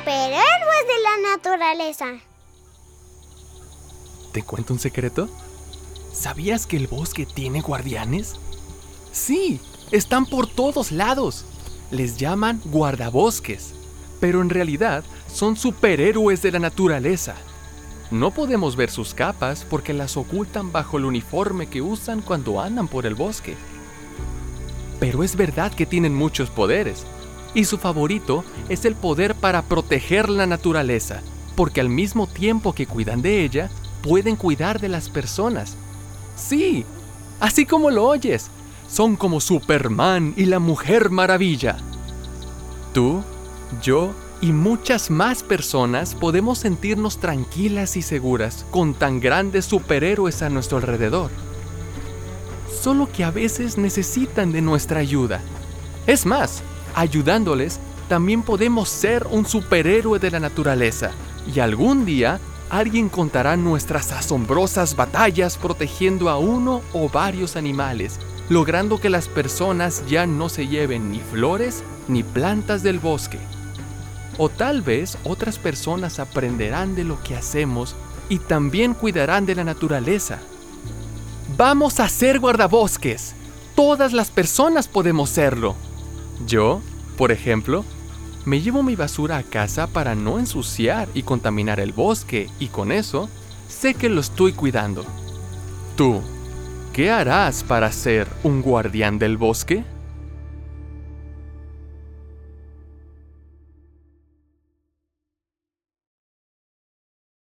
superhéroes de la naturaleza. ¿Te cuento un secreto? ¿Sabías que el bosque tiene guardianes? Sí, están por todos lados. Les llaman guardabosques, pero en realidad son superhéroes de la naturaleza. No podemos ver sus capas porque las ocultan bajo el uniforme que usan cuando andan por el bosque. Pero es verdad que tienen muchos poderes, y su favorito es el poder para proteger la naturaleza, porque al mismo tiempo que cuidan de ella, pueden cuidar de las personas. Sí, así como lo oyes, son como Superman y la Mujer Maravilla. Tú, yo y muchas más personas podemos sentirnos tranquilas y seguras con tan grandes superhéroes a nuestro alrededor. Solo que a veces necesitan de nuestra ayuda. Es más, ayudándoles, también podemos ser un superhéroe de la naturaleza y algún día alguien contará nuestras asombrosas batallas protegiendo a uno o varios animales, logrando que las personas ya no se lleven ni flores ni plantas del bosque. O tal vez otras personas aprenderán de lo que hacemos y también cuidarán de la naturaleza. Vamos a ser guardabosques. Todas las personas podemos serlo. Yo, por ejemplo, me llevo mi basura a casa para no ensuciar y contaminar el bosque y con eso sé que lo estoy cuidando. Tú, ¿qué harás para ser un guardián del bosque?